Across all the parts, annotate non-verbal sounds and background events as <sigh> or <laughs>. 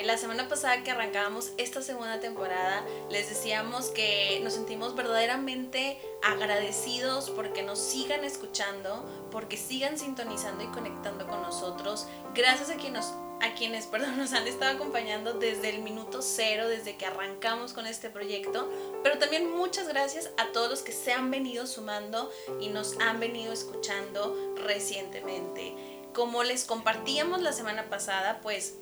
Eh, la semana pasada que arrancábamos esta segunda temporada, les decíamos que nos sentimos verdaderamente agradecidos porque nos sigan escuchando, porque sigan sintonizando y conectando con nosotros. Gracias a a quienes <laughs> perdón, nos han estado acompañando desde el minuto cero, desde que arrancamos con este proyecto, pero también muchas gracias a todos los que se han venido sumando y nos han venido escuchando recientemente. Como les compartíamos la semana pasada, pues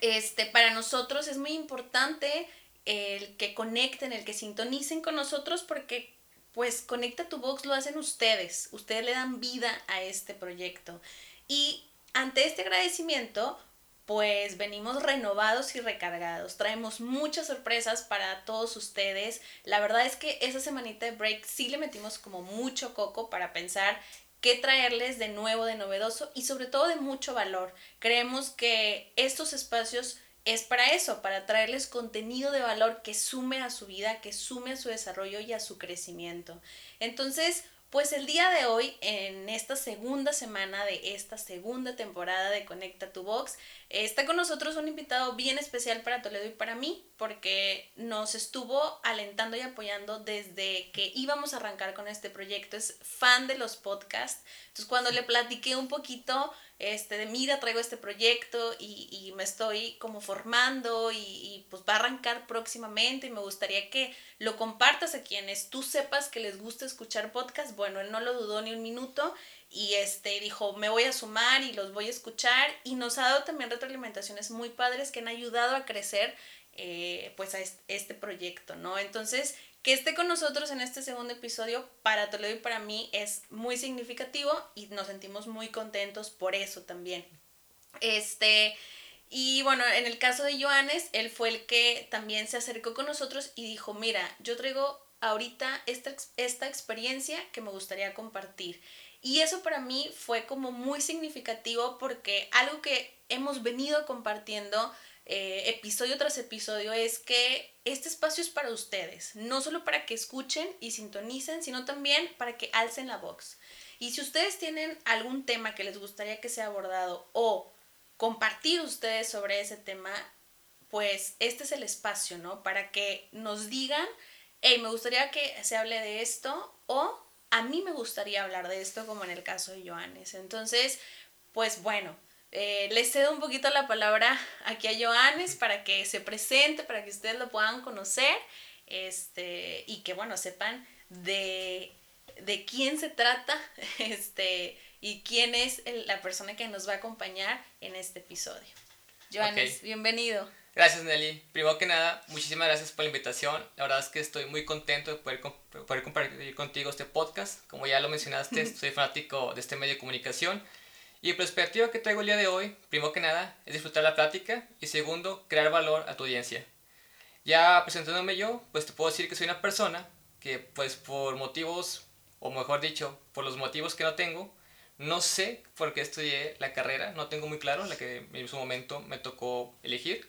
este, para nosotros es muy importante el que conecten, el que sintonicen con nosotros porque pues Conecta tu Box lo hacen ustedes, ustedes le dan vida a este proyecto. Y ante este agradecimiento, pues venimos renovados y recargados. Traemos muchas sorpresas para todos ustedes. La verdad es que esa semanita de break sí le metimos como mucho coco para pensar qué traerles de nuevo, de novedoso y sobre todo de mucho valor. Creemos que estos espacios es para eso, para traerles contenido de valor que sume a su vida, que sume a su desarrollo y a su crecimiento. Entonces, pues el día de hoy, en esta segunda semana de esta segunda temporada de Conecta tu Box, está con nosotros un invitado bien especial para Toledo y para mí, porque nos estuvo alentando y apoyando desde que íbamos a arrancar con este proyecto. Es fan de los podcasts. Entonces, cuando le platiqué un poquito este, de mira, traigo este proyecto y, y me estoy como formando y, pues va a arrancar próximamente y me gustaría que lo compartas a quienes tú sepas que les gusta escuchar podcast. Bueno, él no lo dudó ni un minuto y este dijo, me voy a sumar y los voy a escuchar y nos ha dado también retroalimentaciones muy padres que han ayudado a crecer eh, pues a este proyecto, ¿no? Entonces, que esté con nosotros en este segundo episodio para Toledo y para mí es muy significativo y nos sentimos muy contentos por eso también. Este, y bueno, en el caso de Joanes, él fue el que también se acercó con nosotros y dijo, mira, yo traigo ahorita esta, esta experiencia que me gustaría compartir. Y eso para mí fue como muy significativo porque algo que hemos venido compartiendo eh, episodio tras episodio es que este espacio es para ustedes, no solo para que escuchen y sintonicen, sino también para que alcen la voz. Y si ustedes tienen algún tema que les gustaría que sea abordado o compartir ustedes sobre ese tema, pues este es el espacio, ¿no? Para que nos digan, hey, me gustaría que se hable de esto o a mí me gustaría hablar de esto, como en el caso de Joanes. Entonces, pues bueno, eh, les cedo un poquito la palabra aquí a Joanes para que se presente, para que ustedes lo puedan conocer este, y que, bueno, sepan de, de quién se trata <laughs> este, y quién es la persona que nos va a acompañar en este episodio. Joanes, bienvenido. Gracias Nelly. Primero que nada, muchísimas gracias por la invitación. La verdad es que estoy muy contento de poder, poder compartir contigo este podcast. Como ya lo mencionaste, <laughs> soy fanático de este medio de comunicación y el perspectiva que traigo el día de hoy, primero que nada, es disfrutar la plática y segundo, crear valor a tu audiencia. Ya presentándome yo, pues te puedo decir que soy una persona que pues por motivos, o mejor dicho, por los motivos que no tengo, no sé por qué estudié la carrera, no tengo muy claro la que en su momento me tocó elegir.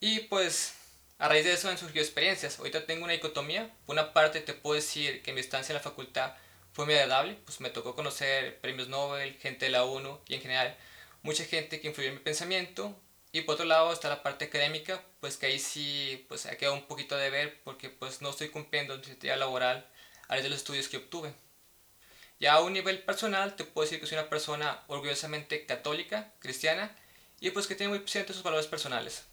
Y pues a raíz de eso han surgido experiencias. Ahorita tengo una dicotomía. Por una parte te puedo decir que mi estancia en la facultad fue muy agradable, pues me tocó conocer premios Nobel, gente de la ONU y en general mucha gente que influyó en mi pensamiento. Y por otro lado está la parte académica, pues que ahí sí pues ha quedado un poquito de ver porque pues no estoy cumpliendo mi actividad laboral a raíz de los estudios que obtuve. Ya a un nivel personal te puedo decir que soy una persona orgullosamente católica, cristiana y pues que tiene muy presentes sus valores personales.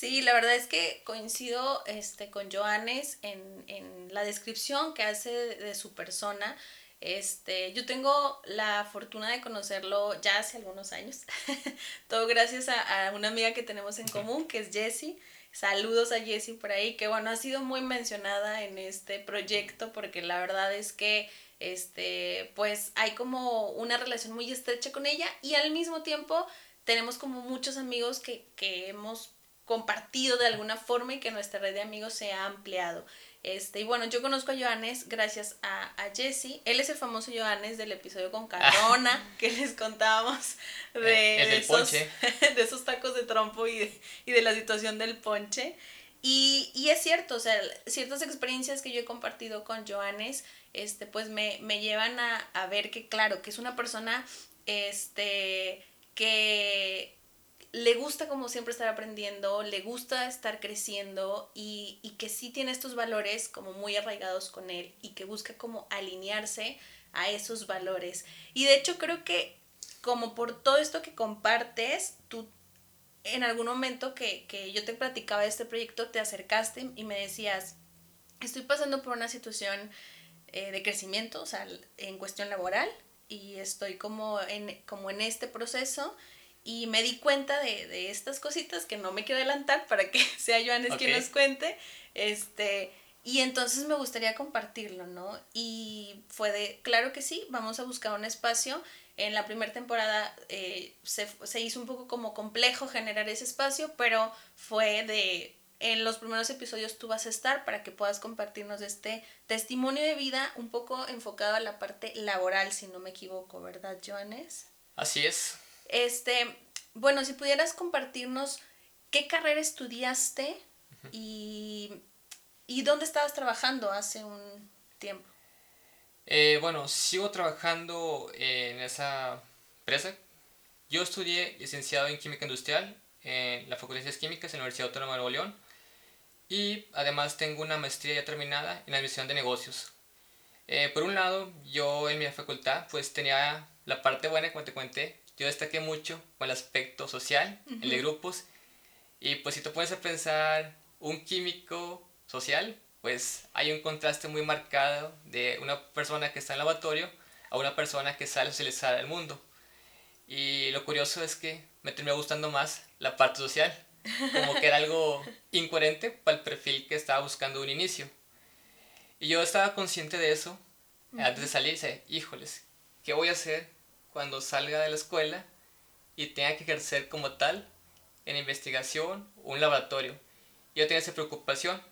Sí, la verdad es que coincido este, con Joanes en, en la descripción que hace de, su persona. Este, yo tengo la fortuna de conocerlo ya hace algunos años. <laughs> Todo gracias a, a, una amiga que tenemos en común, que es Jessie. Saludos a Jessie por ahí, que bueno, ha sido muy mencionada en este proyecto porque la verdad es que este, pues hay como una relación muy estrecha con ella y al mismo tiempo tenemos como muchos amigos que, que hemos compartido de alguna forma y que nuestra red de amigos se ha ampliado. Este, y bueno, yo conozco a Johannes gracias a, a Jesse. Él es el famoso Johannes del episodio con Carona que les contábamos de, el, esos, <laughs> de esos tacos de trompo y de, y de la situación del ponche. Y, y, es cierto, o sea, ciertas experiencias que yo he compartido con Joanes, este, pues me, me llevan a, a, ver que, claro, que es una persona, este, que le gusta como siempre estar aprendiendo, le gusta estar creciendo y, y que sí tiene estos valores como muy arraigados con él y que busca como alinearse a esos valores. Y de hecho creo que como por todo esto que compartes, tú en algún momento que, que yo te platicaba de este proyecto, te acercaste y me decías, estoy pasando por una situación eh, de crecimiento, o sea, en cuestión laboral, y estoy como en, como en este proceso, y me di cuenta de, de estas cositas que no me quiero adelantar para que <laughs> sea Joanes quien nos cuente, este, y entonces me gustaría compartirlo, ¿no? Y fue de, claro que sí, vamos a buscar un espacio en la primera temporada eh, se, se, hizo un poco como complejo generar ese espacio, pero fue de, en los primeros episodios tú vas a estar para que puedas compartirnos este testimonio de vida un poco enfocado a la parte laboral, si no me equivoco, ¿verdad, Joanes? Así es. Este, bueno, si pudieras compartirnos qué carrera estudiaste y, y dónde estabas trabajando hace un tiempo. Eh, bueno, sigo trabajando en esa empresa. Yo estudié licenciado en Química Industrial en la Facultad de Ciencias Químicas en la Universidad Autónoma de Nuevo León y además tengo una maestría ya terminada en Administración de Negocios. Eh, por un lado, yo en mi facultad pues tenía la parte buena, como te cuenté, yo destaqué mucho con el aspecto social, el de grupos, y pues si te pones a pensar un químico social, pues hay un contraste muy marcado de una persona que está en el laboratorio a una persona que sale a socializar al mundo. Y lo curioso es que me terminó gustando más la parte social, como que era algo <laughs> incoherente para el perfil que estaba buscando un inicio. Y yo estaba consciente de eso antes de salir, y híjoles, ¿qué voy a hacer cuando salga de la escuela y tenga que ejercer como tal en investigación o un laboratorio? Yo tenía esa preocupación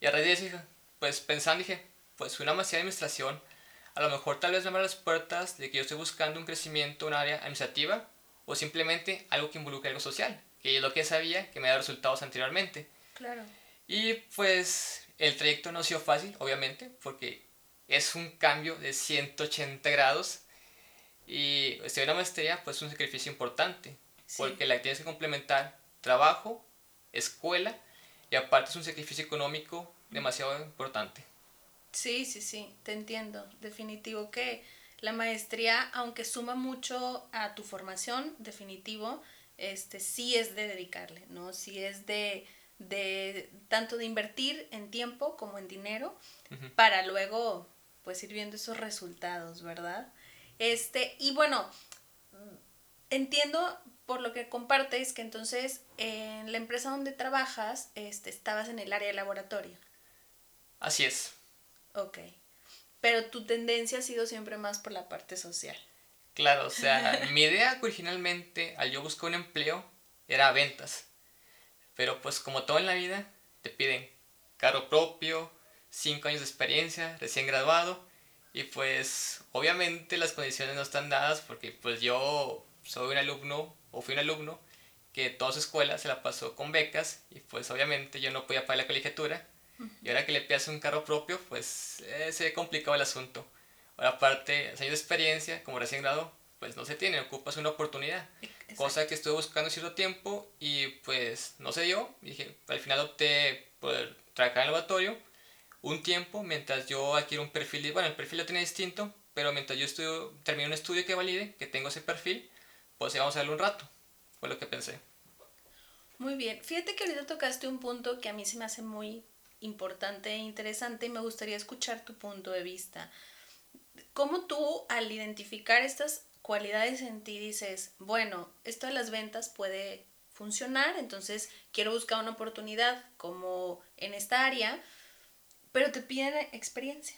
y a raíz de eso, pues pensando, dije, pues una maestría de administración, a lo mejor tal vez me abra las puertas de que yo estoy buscando un crecimiento en un área administrativa o simplemente algo que involucre algo social, que es lo que sabía que me daba resultados anteriormente. Claro. Y pues el trayecto no ha sido fácil, obviamente, porque es un cambio de 180 grados y estudiar una maestría pues es un sacrificio importante, porque la tienes que complementar trabajo, escuela y aparte es un sacrificio económico demasiado importante. Sí, sí, sí, te entiendo. Definitivo que la maestría, aunque suma mucho a tu formación, definitivo, este sí es de dedicarle, ¿no? Sí es de, de tanto de invertir en tiempo como en dinero para luego pues ir viendo esos resultados, ¿verdad? Este, y bueno, entiendo por lo que compartes que entonces en la empresa donde trabajas este, estabas en el área de laboratorio. Así es. Ok. Pero tu tendencia ha sido siempre más por la parte social. Claro, o sea, <laughs> mi idea originalmente al yo buscar un empleo era ventas. Pero pues como todo en la vida, te piden carro propio, cinco años de experiencia, recién graduado. Y pues obviamente las condiciones no están dadas porque pues yo soy un alumno o fui un alumno que toda su escuela se la pasó con becas y pues obviamente yo no podía pagar la colegiatura y ahora que le pidas un carro propio pues eh, se complicado el asunto. Ahora aparte, años de experiencia como recién grado pues no se tiene, ocupas una oportunidad. Cosa que estuve buscando cierto tiempo y pues no se dio. Y dije, al final opté por trabajar en el laboratorio un tiempo mientras yo adquiero un perfil, bueno, el perfil lo tenía distinto, pero mientras yo estudio, termino un estudio que valide, que tengo ese perfil, pues vamos a darle un rato. Fue lo que pensé. Muy bien. Fíjate que ahorita tocaste un punto que a mí se me hace muy importante e interesante y me gustaría escuchar tu punto de vista. ¿Cómo tú al identificar estas cualidades en ti dices, bueno, esto de las ventas puede funcionar, entonces quiero buscar una oportunidad como en esta área, pero te piden experiencia?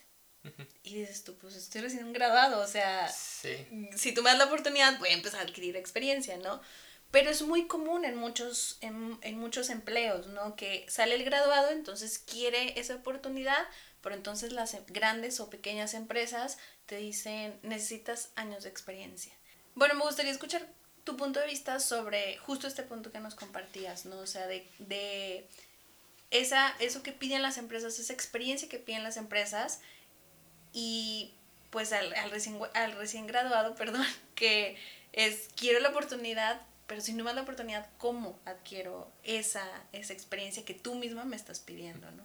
Y dices tú, pues estoy recién graduado, o sea, si tú me das la oportunidad, voy a empezar a adquirir experiencia, ¿no? Pero es muy común en muchos, en, en muchos empleos, ¿no? Que sale el graduado, entonces quiere esa oportunidad, pero entonces las em, grandes o pequeñas empresas te dicen, necesitas años de experiencia. Bueno, me gustaría escuchar tu punto de vista sobre justo este punto que nos compartías, ¿no? O sea, de, de esa, eso que piden las empresas, esa experiencia que piden las empresas y pues al, al, recién, al recién graduado, <laughs> perdón, que es, quiero la oportunidad, pero si no me da la oportunidad, ¿cómo adquiero esa, esa experiencia que tú misma me estás pidiendo, no?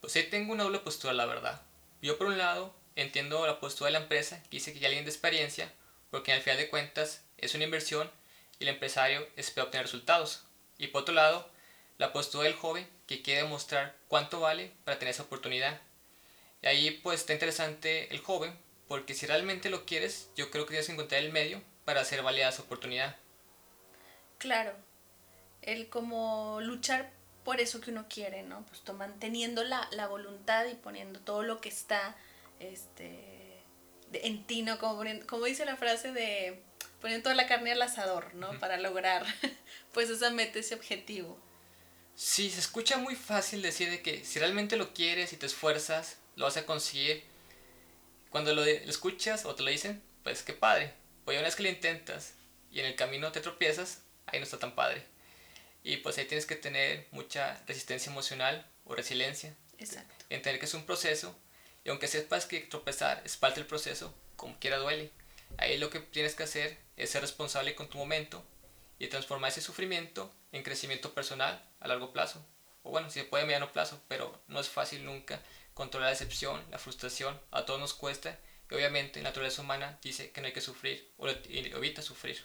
Pues sí, tengo una doble postura, la verdad. Yo por un lado entiendo la postura de la empresa, que dice que ya alguien de experiencia, porque al final de cuentas es una inversión y el empresario espera obtener resultados. Y por otro lado, la postura del joven que quiere demostrar cuánto vale para tener esa oportunidad. Y ahí pues está interesante el joven, porque si realmente lo quieres, yo creo que tienes que encontrar el medio para hacer válida esa oportunidad. Claro, el como luchar por eso que uno quiere, ¿no? Pues manteniendo la, la voluntad y poniendo todo lo que está este, en ti, ¿no? Como, como dice la frase de poniendo toda la carne al asador, ¿no? Para lograr <laughs> pues esa meta, ese objetivo. Sí, se escucha muy fácil decir de que si realmente lo quieres y te esfuerzas, lo vas a conseguir. Cuando lo, escuchas o te lo dicen, pues qué padre. Pues una vez que lo intentas y en el camino te tropiezas, ahí no está tan padre. Y pues ahí tienes que tener mucha resistencia emocional o resiliencia. Exacto. Entender que es un proceso y aunque sepas que tropezar es parte del proceso, como quiera duele. Ahí lo que tienes que hacer es ser responsable con tu momento y transformar ese sufrimiento en crecimiento personal a largo plazo. O bueno, si se puede a mediano plazo, pero no es fácil nunca controlar la decepción, la frustración, a todos nos cuesta y obviamente la naturaleza humana dice que no hay que sufrir o evita sufrir.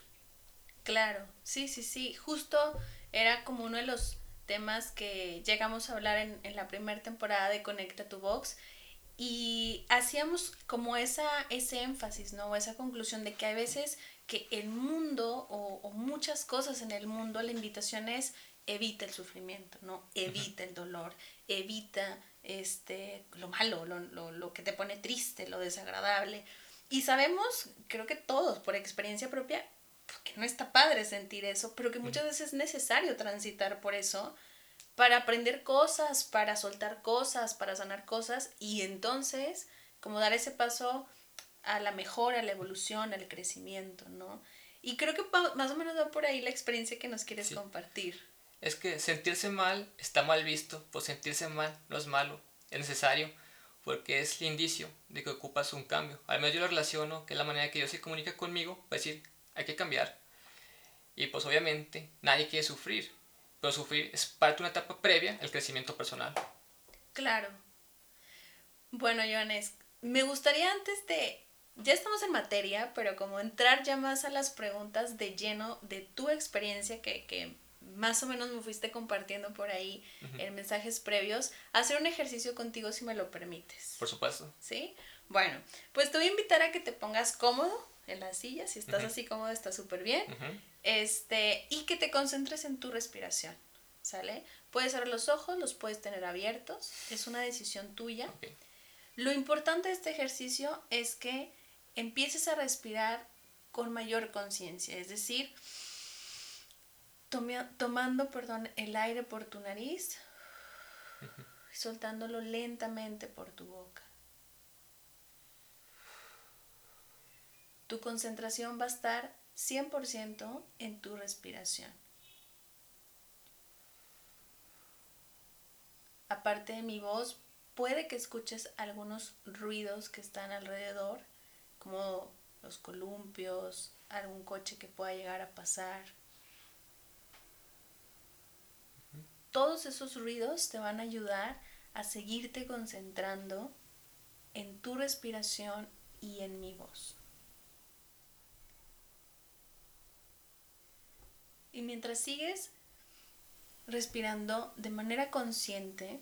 Claro, sí, sí, sí, justo era como uno de los temas que llegamos a hablar en, en la primera temporada de Conecta tu Box y hacíamos como esa, ese énfasis, ¿no? Esa conclusión de que hay veces que el mundo o, muchas cosas en el mundo, la invitación es evita el sufrimiento, ¿no? Evita el dolor, evita este, lo malo, lo, lo, lo, que te pone triste, lo desagradable. Y sabemos, creo que todos, por experiencia propia, que no está padre sentir eso, pero que muchas veces es necesario transitar por eso para aprender cosas, para soltar cosas, para sanar cosas y entonces como dar ese paso a la mejora, a la evolución, al crecimiento, ¿no? Y creo que más o menos va por ahí la experiencia que nos quieres compartir. Es que sentirse mal está mal visto, pues sentirse mal no es malo, es necesario, porque es el indicio de que ocupas un cambio. Al menos yo lo relaciono, que es la manera que Dios se comunica conmigo, para decir, hay que cambiar. Y pues obviamente nadie quiere sufrir, pero sufrir es parte de una etapa previa al crecimiento personal. Claro. Bueno, Joanes, me gustaría antes de, ya estamos en materia, pero como entrar ya más a las preguntas de lleno de tu experiencia que, que más o menos me fuiste compartiendo por ahí en mensajes previos, hacer un ejercicio contigo si me lo permites. Por supuesto. ¿Sí? Bueno, pues te voy a invitar a que te pongas cómodo en la silla, si estás así cómodo está súper bien. Este, y que te concentres en tu respiración, ¿sale? Puedes cerrar los ojos, los puedes tener abiertos, es una decisión tuya. Lo importante de este ejercicio es que empieces a respirar con mayor conciencia, es decir, tomando perdón, el aire por tu nariz y soltándolo lentamente por tu boca. Tu concentración va a estar 100% en tu respiración. Aparte de mi voz, puede que escuches algunos ruidos que están alrededor, como los columpios, algún coche que pueda llegar a pasar. Todos esos ruidos te van a ayudar a seguirte concentrando en tu respiración y en mi voz. Y mientras sigues respirando de manera consciente,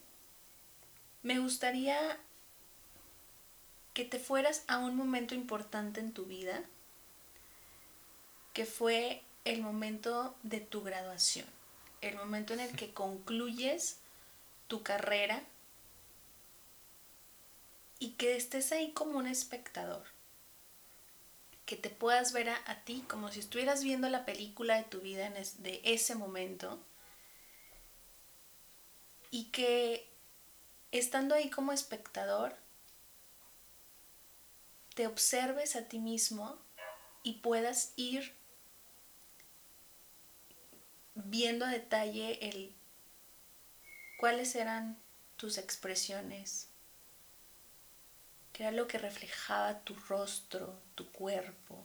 me gustaría que te fueras a un momento importante en tu vida, que fue el momento de tu graduación, el momento en el que concluyes tu carrera y que estés ahí como un espectador que te puedas ver a, ti como si estuvieras viendo la película de tu vida en de ese momento y que estando ahí como espectador te observes a ti mismo y puedas ir viendo a detalle el ¿cuáles eran tus expresiones? ¿Qué era lo que reflejaba tu rostro, tu cuerpo?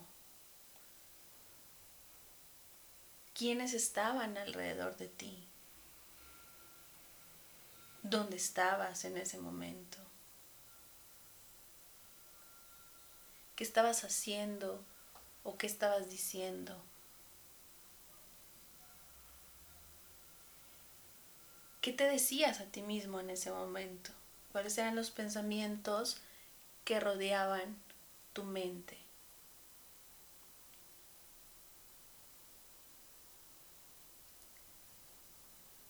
¿Quiénes estaban alrededor de ti? ¿Dónde estabas en ese momento? ¿Qué estabas haciendo o qué estabas diciendo? ¿Qué te decías a ti mismo en ese momento? ¿Cuáles eran los pensamientos que rodeaban tu mente?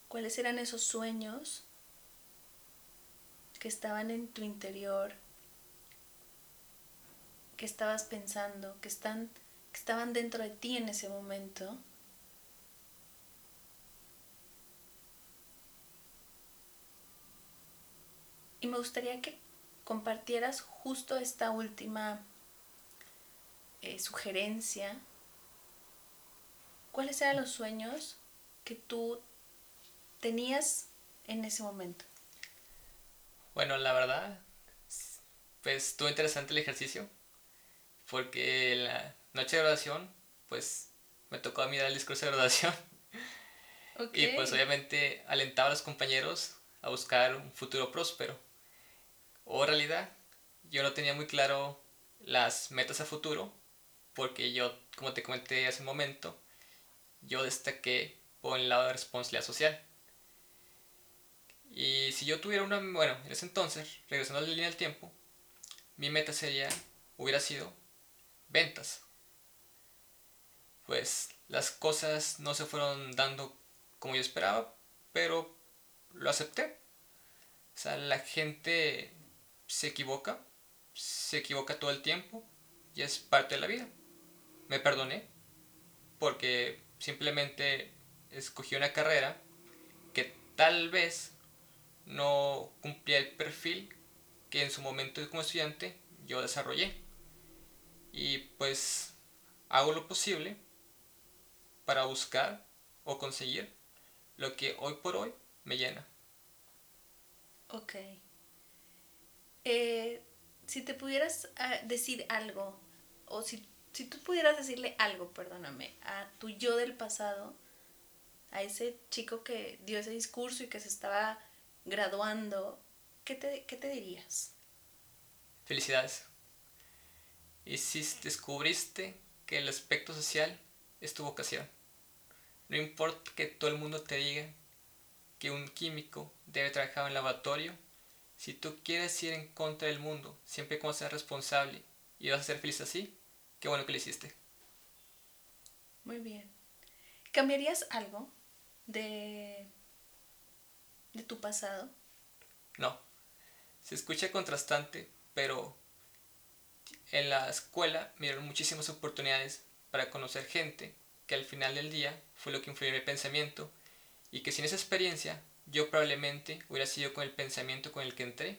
¿Cuáles eran esos sueños que estaban en tu interior? Que estabas pensando, que, están, que estaban dentro de ti en ese momento? Y me gustaría que compartieras justo esta última eh, sugerencia. ¿Cuáles eran los sueños que tú tenías en ese momento? Bueno, la verdad, pues estuvo interesante el ejercicio, porque en la noche de graduación, pues me tocó a mí dar el discurso de graduación. <laughs> Y pues obviamente alentaba a los compañeros a buscar un futuro próspero o realidad. Yo no tenía muy claro las metas a futuro porque yo, como te comenté hace un momento, yo destaqué por el lado de responsabilidad social. Y si yo tuviera una, bueno, en ese entonces, regresando a la línea del tiempo, mi meta sería, hubiera sido ventas. Pues las cosas no se fueron dando como yo esperaba, pero lo acepté. O sea, la gente se equivoca, se equivoca todo el tiempo y es parte de la vida. Me perdoné porque simplemente escogí una carrera que tal vez no cumplía el perfil que en su momento como estudiante yo desarrollé. Y pues hago lo posible para buscar o conseguir lo que hoy por hoy me llena. Ok. Eh, si te pudieras ah, decir algo, o si, si tú pudieras decirle algo, perdóname, a tu yo del pasado, a ese chico que dio ese discurso y que se estaba graduando, ¿qué te, qué te dirías? Felicidades. Y si descubriste que el aspecto social es tu vocación. No importa que todo el mundo te diga que un químico debe trabajar en laboratorio si tú quieres ir en contra del mundo, siempre como ser responsable y vas a ser feliz así, qué bueno que lo hiciste. Muy bien. ¿Cambiarías algo de, de tu pasado? No. Se escucha contrastante, pero en la escuela me dieron muchísimas oportunidades para conocer gente que al final del día fue lo que influyó en mi pensamiento y que sin esa experiencia yo probablemente hubiera sido con el pensamiento con el que entré.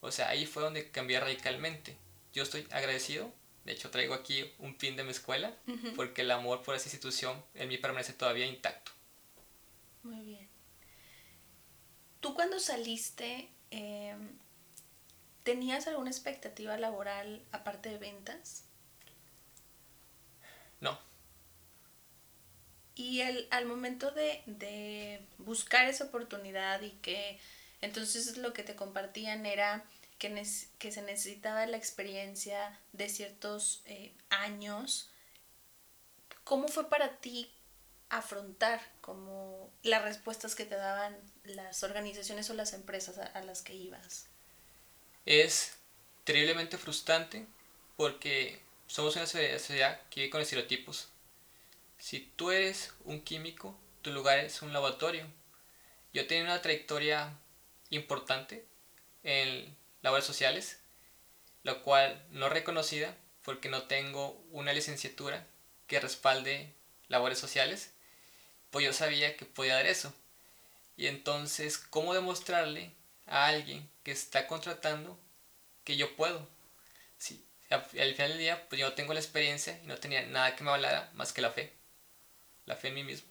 O sea, ahí fue donde cambié radicalmente. Yo estoy agradecido. De hecho, traigo aquí un pin de mi escuela porque el amor por esa institución en mí permanece todavía intacto. Muy bien. ¿Tú cuando saliste, em, tenías alguna expectativa laboral aparte de ventas? No. Y el, al momento de, buscar esa oportunidad y que entonces lo que te compartían era que, que se necesitaba la experiencia de ciertos eh, años, ¿cómo fue para ti afrontar como las respuestas que te daban las organizaciones o las empresas a, a las que ibas? Es terriblemente frustrante porque somos una sociedad que vive con estereotipos si tú eres un químico, tu lugar es un laboratorio. Yo tenía una trayectoria importante en labores sociales, la cual no reconocida porque no tengo una licenciatura que respalde labores sociales, pues yo sabía que podía dar eso. Y entonces, ¿cómo demostrarle a alguien que está contratando que yo puedo? Si al final del día, pues yo no tengo la experiencia y no tenía nada que me hablara más que la fe la fe en mí mismo.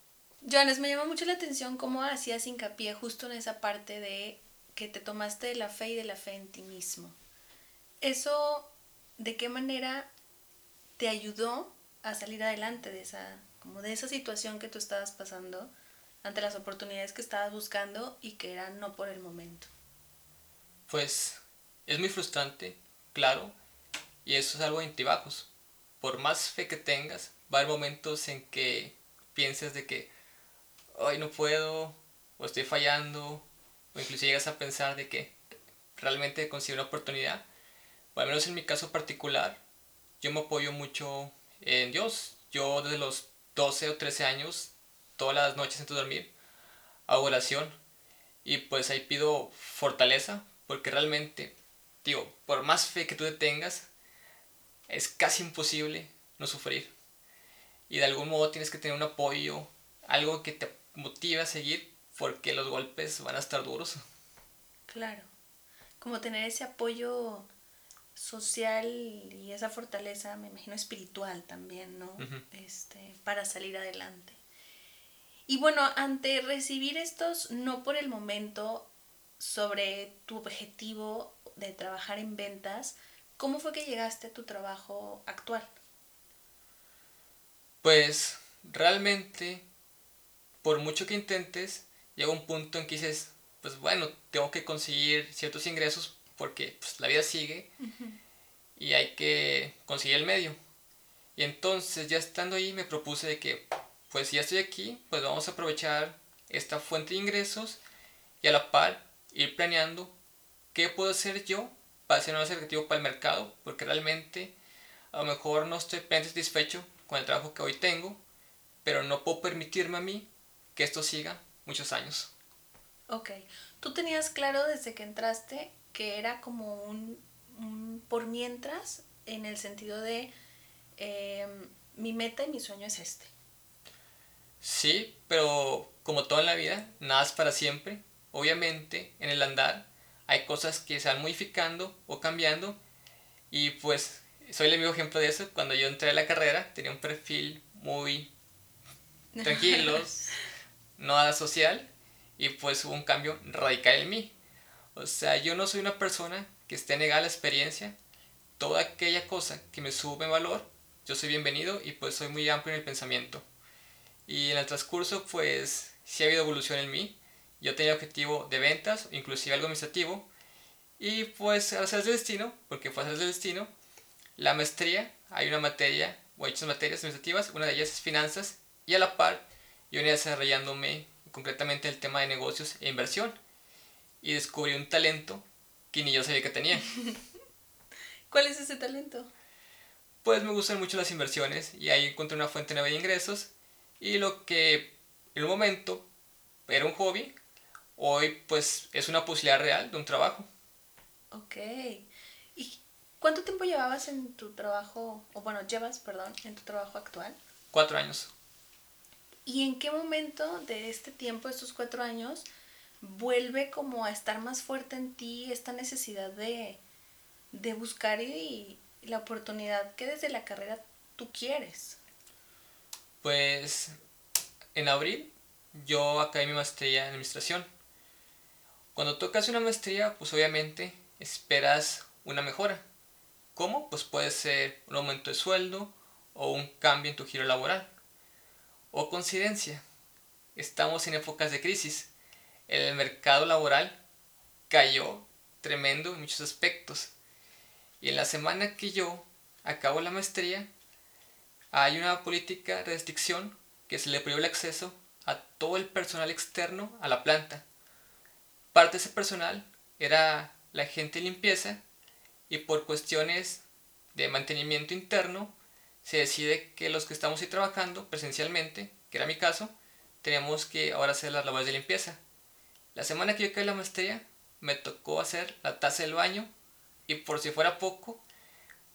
Joanes, me llama mucho la atención cómo hacías hincapié justo en esa parte de que te tomaste de la fe y de la fe en ti mismo. Eso, ¿de qué manera te ayudó a salir adelante de esa, como de esa situación que tú estabas pasando ante las oportunidades que estabas buscando y que eran no por el momento? Pues es muy frustrante, claro, y eso es algo de antibajos. Por más fe que tengas, va a haber momentos en que pienses de que hoy no puedo, o estoy fallando, o incluso llegas a pensar de que realmente consigo una oportunidad. O al menos en mi caso particular, yo me apoyo mucho en Dios. Yo desde los 12 o 13 años, todas las noches antes de dormir, hago oración. Y pues ahí pido fortaleza, porque realmente, digo, por más fe que tú tengas, es casi imposible no sufrir. Y de algún modo tienes que tener un apoyo, algo que te motive a seguir, porque los golpes van a estar duros. Claro, como tener ese apoyo social y esa fortaleza, me imagino, espiritual también, ¿no? este, para salir adelante. Y bueno, ante recibir estos, no por el momento, sobre tu objetivo de trabajar en ventas, ¿cómo fue que llegaste a tu trabajo actual? Pues realmente, por mucho que intentes, llega un punto en que dices, pues bueno, tengo que conseguir ciertos ingresos porque pues, la vida sigue y hay que conseguir el medio. Y entonces ya estando ahí me propuse de que, pues ya estoy aquí, pues vamos a aprovechar esta fuente de ingresos y a la par ir planeando qué puedo hacer yo para ser más efectivo para el mercado, porque realmente a lo mejor no estoy satisfecho con el trabajo que hoy tengo, pero no puedo permitirme a mí que esto siga muchos años. Ok, tú tenías claro desde que entraste que era como un, por mientras en el sentido de em, mi meta y mi sueño es este. Sí, pero como todo en la vida, nada es para siempre. Obviamente, en el andar hay cosas que se van modificando o cambiando y pues soy el mismo ejemplo de eso. Cuando yo entré a la carrera tenía un perfil muy tranquilo, <laughs> nada social y pues hubo un cambio radical en mí. O sea, yo no soy una persona que esté negada a la experiencia. Toda aquella cosa que me sube valor, yo soy bienvenido y pues soy muy amplio en el pensamiento. Y en el transcurso pues sí ha habido evolución en mí. Yo tenía objetivo de ventas, inclusive algo administrativo. Y pues al ser del destino, porque fue hacer del destino, la maestría, hay una materia, o hay muchas materias administrativas, una de ellas es finanzas, y a la par yo venía desarrollándome concretamente el tema de negocios e inversión. Y descubrí un talento que ni yo sabía que tenía. <laughs> ¿Cuál es ese talento? Pues me gustan mucho las inversiones y ahí encontré una fuente nueva de ingresos y lo que en un momento era un hobby, hoy pues es una posibilidad real de un trabajo. Ok. ¿Y cuánto tiempo llevabas en tu trabajo, o bueno, llevas, perdón, en tu trabajo actual? Cuatro años. ¿Y en qué momento de este tiempo, estos cuatro años, vuelve como a estar más fuerte en ti esta necesidad de, buscar y, la oportunidad que desde la carrera tú quieres? Pues en abril yo acabé mi maestría en administración. Cuando tocas una maestría, pues obviamente esperas una mejora. ¿Cómo? Pues puede ser un aumento de sueldo o un cambio en tu giro laboral. O coincidencia, estamos en épocas de crisis. El mercado laboral cayó tremendo en muchos aspectos. Y en la semana que yo acabo la maestría, hay una política de restricción que se le prohíbe el acceso a todo el personal externo a la planta. Parte de ese personal era la gente de limpieza y por cuestiones de mantenimiento interno se decide que los que estamos ahí trabajando presencialmente, que era mi caso, teníamos que ahora hacer las labores de limpieza. La semana que yo caí la maestría, me tocó hacer la taza del baño y por si fuera poco,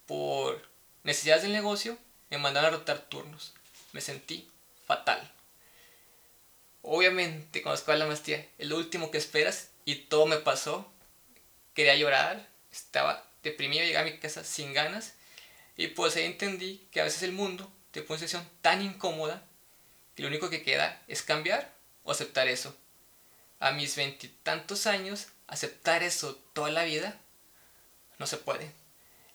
por necesidades del negocio, me mandaron a rotar turnos. Me sentí fatal. Obviamente, cuando acabas la maestría, es lo último que esperas y todo me pasó. Quería llorar, estaba deprimido, llegué a mi casa sin ganas y pues ahí entendí que a veces el mundo te pone una situación tan incómoda que lo único que queda es cambiar o aceptar eso. A mis veintitantos años, aceptar eso toda la vida, no se puede.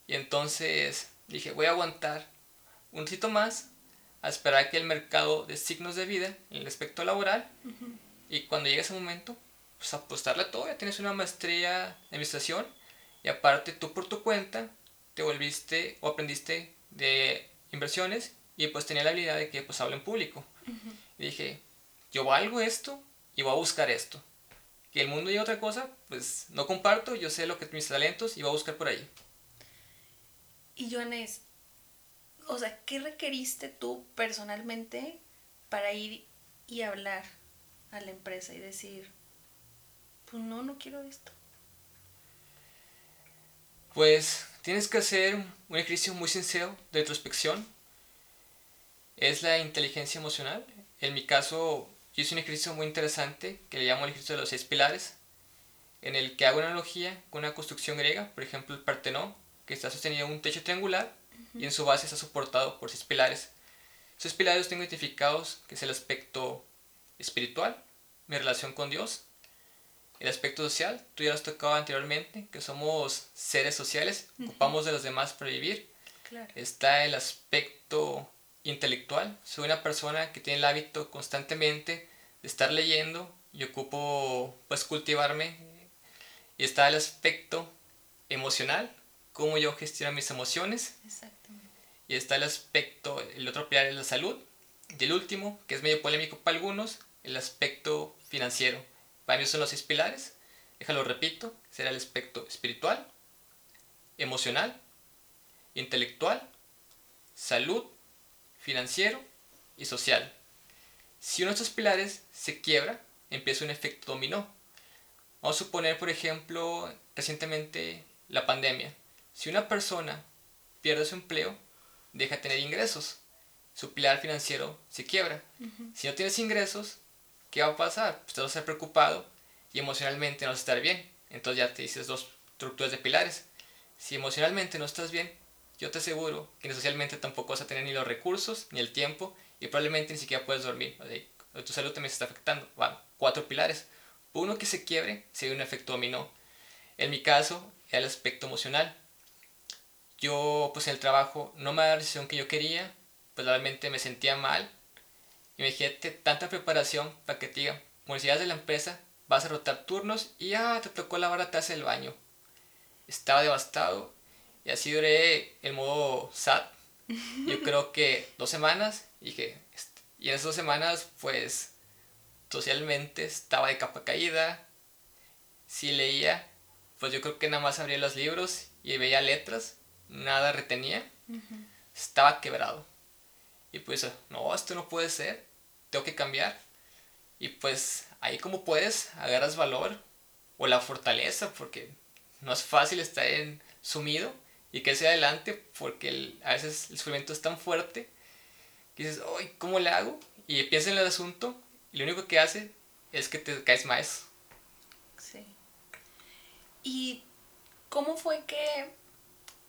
Y entonces dije, voy a aguantar un poquito más a esperar que el mercado de signos de vida en el aspecto laboral y cuando llegue ese momento, pues apostarle a todo, ya tienes una maestría en administración y aparte tú por tu cuenta te volviste o aprendiste de inversiones y pues tenía la habilidad de que pues hablo en público. Y dije, yo valgo esto y voy a buscar esto. Que el mundo y otra cosa, pues no comparto, yo sé lo que mis talentos y voy a buscar por ahí. Y Joanes, o sea, ¿qué requeriste tú personalmente para ir y hablar a la empresa y decir, pues no, no quiero esto? Pues tienes que hacer un ejercicio muy sincero de introspección. Es la inteligencia emocional. En mi caso, yo hice un ejercicio muy interesante que le llamo el ejercicio de los seis pilares, en el que hago una analogía con una construcción griega, por ejemplo el Partenón, que está sostenido en un techo triangular y en su base está soportado por seis pilares. Esos pilares tengo identificados, que es el aspecto espiritual, mi relación con Dios, el aspecto social, tú ya lo has tocado anteriormente, que somos seres sociales, ocupamos de los demás para vivir. Está el aspecto intelectual, soy una persona que tiene el hábito constantemente de estar leyendo y ocupo pues cultivarme. Y está el aspecto emocional, cómo yo gestiono mis emociones. Y está el aspecto, el otro pilar es la salud. Y el último, que es medio polémico para algunos, el aspecto financiero. Para mí son los seis pilares. Déjalo repito. Será el aspecto espiritual, emocional, intelectual, salud, financiero y social. Si uno de estos pilares se quiebra, empieza un efecto dominó. Vamos a suponer, por ejemplo, recientemente la pandemia. Si una persona pierde su empleo, deja de tener ingresos. Su pilar financiero se quiebra. Si no tienes ingresos, ¿qué va a pasar? Pues te vas a estar preocupado y emocionalmente no vas a estar bien. Entonces ya te dices dos estructuras de pilares. Si emocionalmente no estás bien, yo te aseguro que socialmente tampoco vas a tener ni los recursos ni el tiempo y probablemente ni siquiera puedes dormir. tu salud también se está afectando. Bueno, cuatro pilares. Uno que se quiebre sería un efecto dominó. En mi caso, el aspecto emocional. Yo, pues en el trabajo, no me da la decisión que yo quería, pues realmente me sentía mal Imagínate tanta preparación para que te digan, de la empresa, vas a rotar turnos y ya te tocó la hora, te hace el baño. Estaba devastado y así duré el modo SAT. Yo <laughs> creo que dos semanas y que y en esas dos semanas pues socialmente estaba de capa caída. Si leía, pues yo creo que nada más abría los libros y veía letras, nada retenía. Estaba quebrado. Y pues, no, esto no puede ser, tengo que cambiar. Y pues ahí como puedes, agarras valor o la fortaleza, porque no es fácil estar en, sumido y que sea adelante, porque a veces el sufrimiento es tan fuerte que dices, ay, ¿cómo le hago? Y piensas en el asunto y lo único que hace es que te caes más. Sí. ¿Y cómo fue que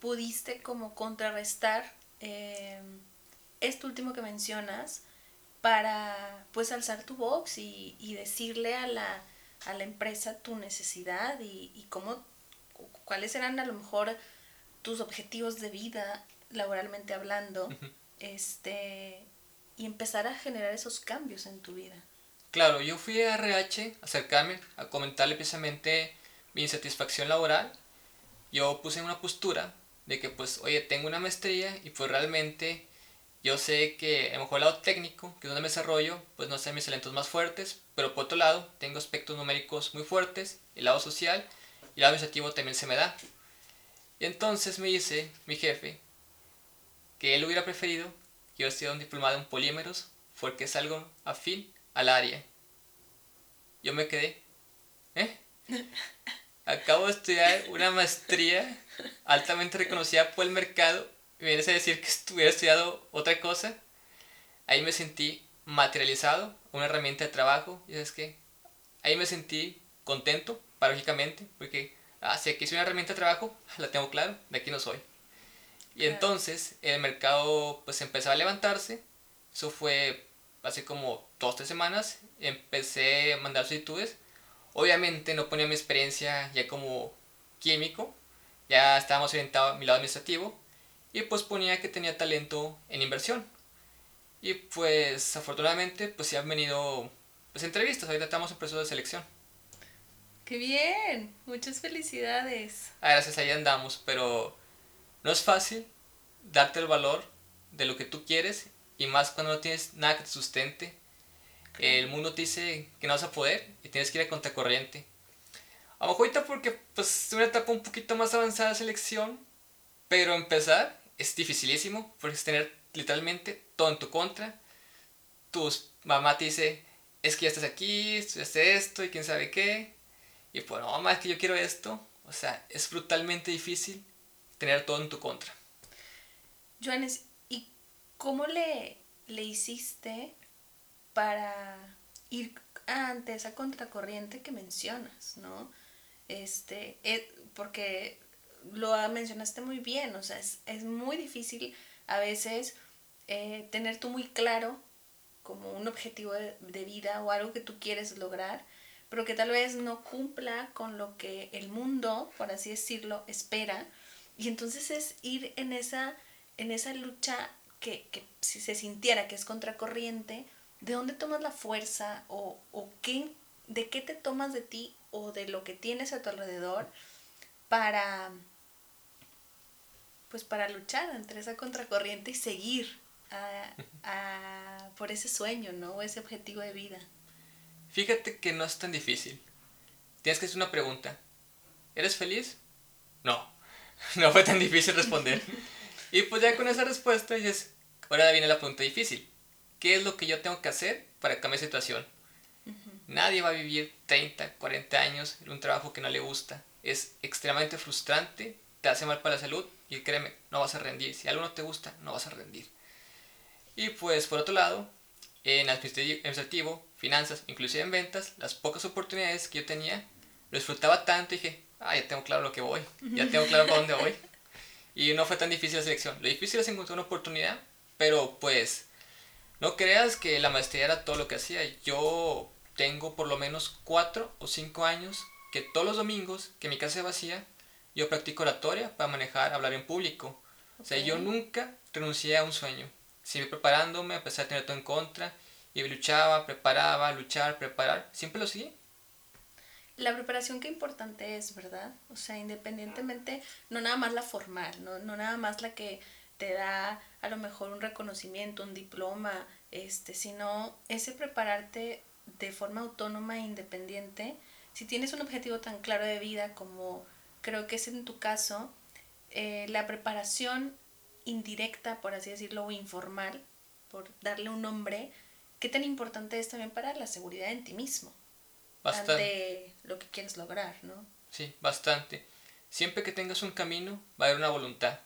pudiste como contrarrestar eh, esto último que mencionas para pues alzar tu voz y, decirle a la, a la, empresa tu necesidad y, cómo, cuáles eran a lo mejor tus objetivos de vida laboralmente hablando, este, y empezar a generar esos cambios en tu vida. Claro, yo fui a RH a acercarme a comentarle precisamente mi insatisfacción laboral. Yo puse una postura de que pues, oye, tengo una maestría y pues realmente yo sé que a lo mejor el lado técnico, que es donde me desarrollo, pues no sé mis talentos más fuertes, pero por otro lado tengo aspectos numéricos muy fuertes, el lado social y el lado administrativo también se me da. Y entonces me dice mi jefe que él hubiera preferido que yo estudiara un diplomado en polímeros porque es algo afín al área. Yo me quedé, ¿eh? <laughs> Acabo de estudiar una maestría altamente reconocida por el mercado. Me vienes a decir que hubiera estudiado otra cosa, ahí me sentí materializado, una herramienta de trabajo, y es que ahí me sentí contento, paradójicamente, porque ah, si aquí soy una herramienta de trabajo, <laughs> la tengo claro, de aquí no soy. Y entonces el mercado pues empezó a levantarse, eso fue hace como dos, tres semanas, empecé a mandar solicitudes. Obviamente no ponía mi experiencia ya como químico, ya estábamos orientados a mi lado administrativo y pues ponía que tenía talento en inversión. Y pues afortunadamente pues ya han venido pues entrevistas, ahorita estamos en proceso de selección. ¡Qué bien! Muchas felicidades. Ah, gracias, ahí andamos, pero no es fácil darte el valor de lo que tú quieres y más cuando no tienes nada que te sustente. El mundo te dice que no vas a poder y tienes que ir a contracorriente. A lo mejor ahorita porque pues es una etapa un poquito más avanzada de selección, pero empezar es dificilísimo porque es tener literalmente todo en tu contra. Tu mamá te dice, es que ya estás aquí, estudiaste esto y quién sabe qué. Y pues no, mamá, es que yo quiero esto. O sea, es brutalmente difícil tener todo en tu contra. Joanes, ¿y cómo le, le hiciste para ir ante esa contracorriente que mencionas, ¿no? Este, eh, porque lo mencionaste muy bien, o sea, es, muy difícil a veces eh, tener tú muy claro como un objetivo de, de, vida o algo que tú quieres lograr, pero que tal vez no cumpla con lo que el mundo, por así decirlo, espera. Y entonces es ir en esa, en esa lucha que, que si se sintiera que es contracorriente, ¿de dónde tomas la fuerza o, o qué, de qué te tomas de ti o de lo que tienes a tu alrededor para pues para luchar entre esa contracorriente y seguir por ese sueño, ¿no? O ese objetivo de vida. Fíjate que no es tan difícil. Tienes que hacer una pregunta. ¿Eres feliz? No. <laughs> No fue tan difícil responder. <laughs> y pues ya con esa respuesta dices, ahora viene la pregunta difícil. ¿Qué es lo que yo tengo que hacer para cambiar situación? Nadie va a vivir 30, 40 años en un trabajo que no le gusta. Es extremadamente frustrante, te hace mal para la salud y créeme, no vas a rendir. Si algo no te gusta, no vas a rendir. Y pues por otro lado, en administrativo, finanzas, inclusive en ventas, las pocas oportunidades que yo tenía, lo disfrutaba tanto y dije, ah, ya tengo claro lo que voy, ya tengo claro para dónde voy. <laughs> Y no fue tan difícil la selección. Lo difícil es encontrar una oportunidad, pero pues no creas que la maestría era todo lo que hacía. Yo tengo por lo menos cuatro o cinco años que todos los domingos que mi casa se vacía, yo practico oratoria para manejar, hablar en público. O sea, yo nunca renuncié a un sueño. Siempre preparándome, a pesar de tener todo en contra, y luchaba, preparaba, luchar, preparar, siempre lo seguí. La preparación qué importante es, ¿verdad? O sea, independientemente, no nada más la formal, no, no nada más la que te da a lo mejor un reconocimiento, un diploma, este, sino ese prepararte de forma autónoma e independiente, si tienes un objetivo tan claro de vida como creo que es en tu caso, eh, la preparación indirecta, por así decirlo, o informal, por darle un nombre, ¿qué tan importante es también para la seguridad en ti mismo? Bastante. Ante lo que quieres lograr, ¿no? Sí, bastante. Siempre que tengas un camino, va a haber una voluntad.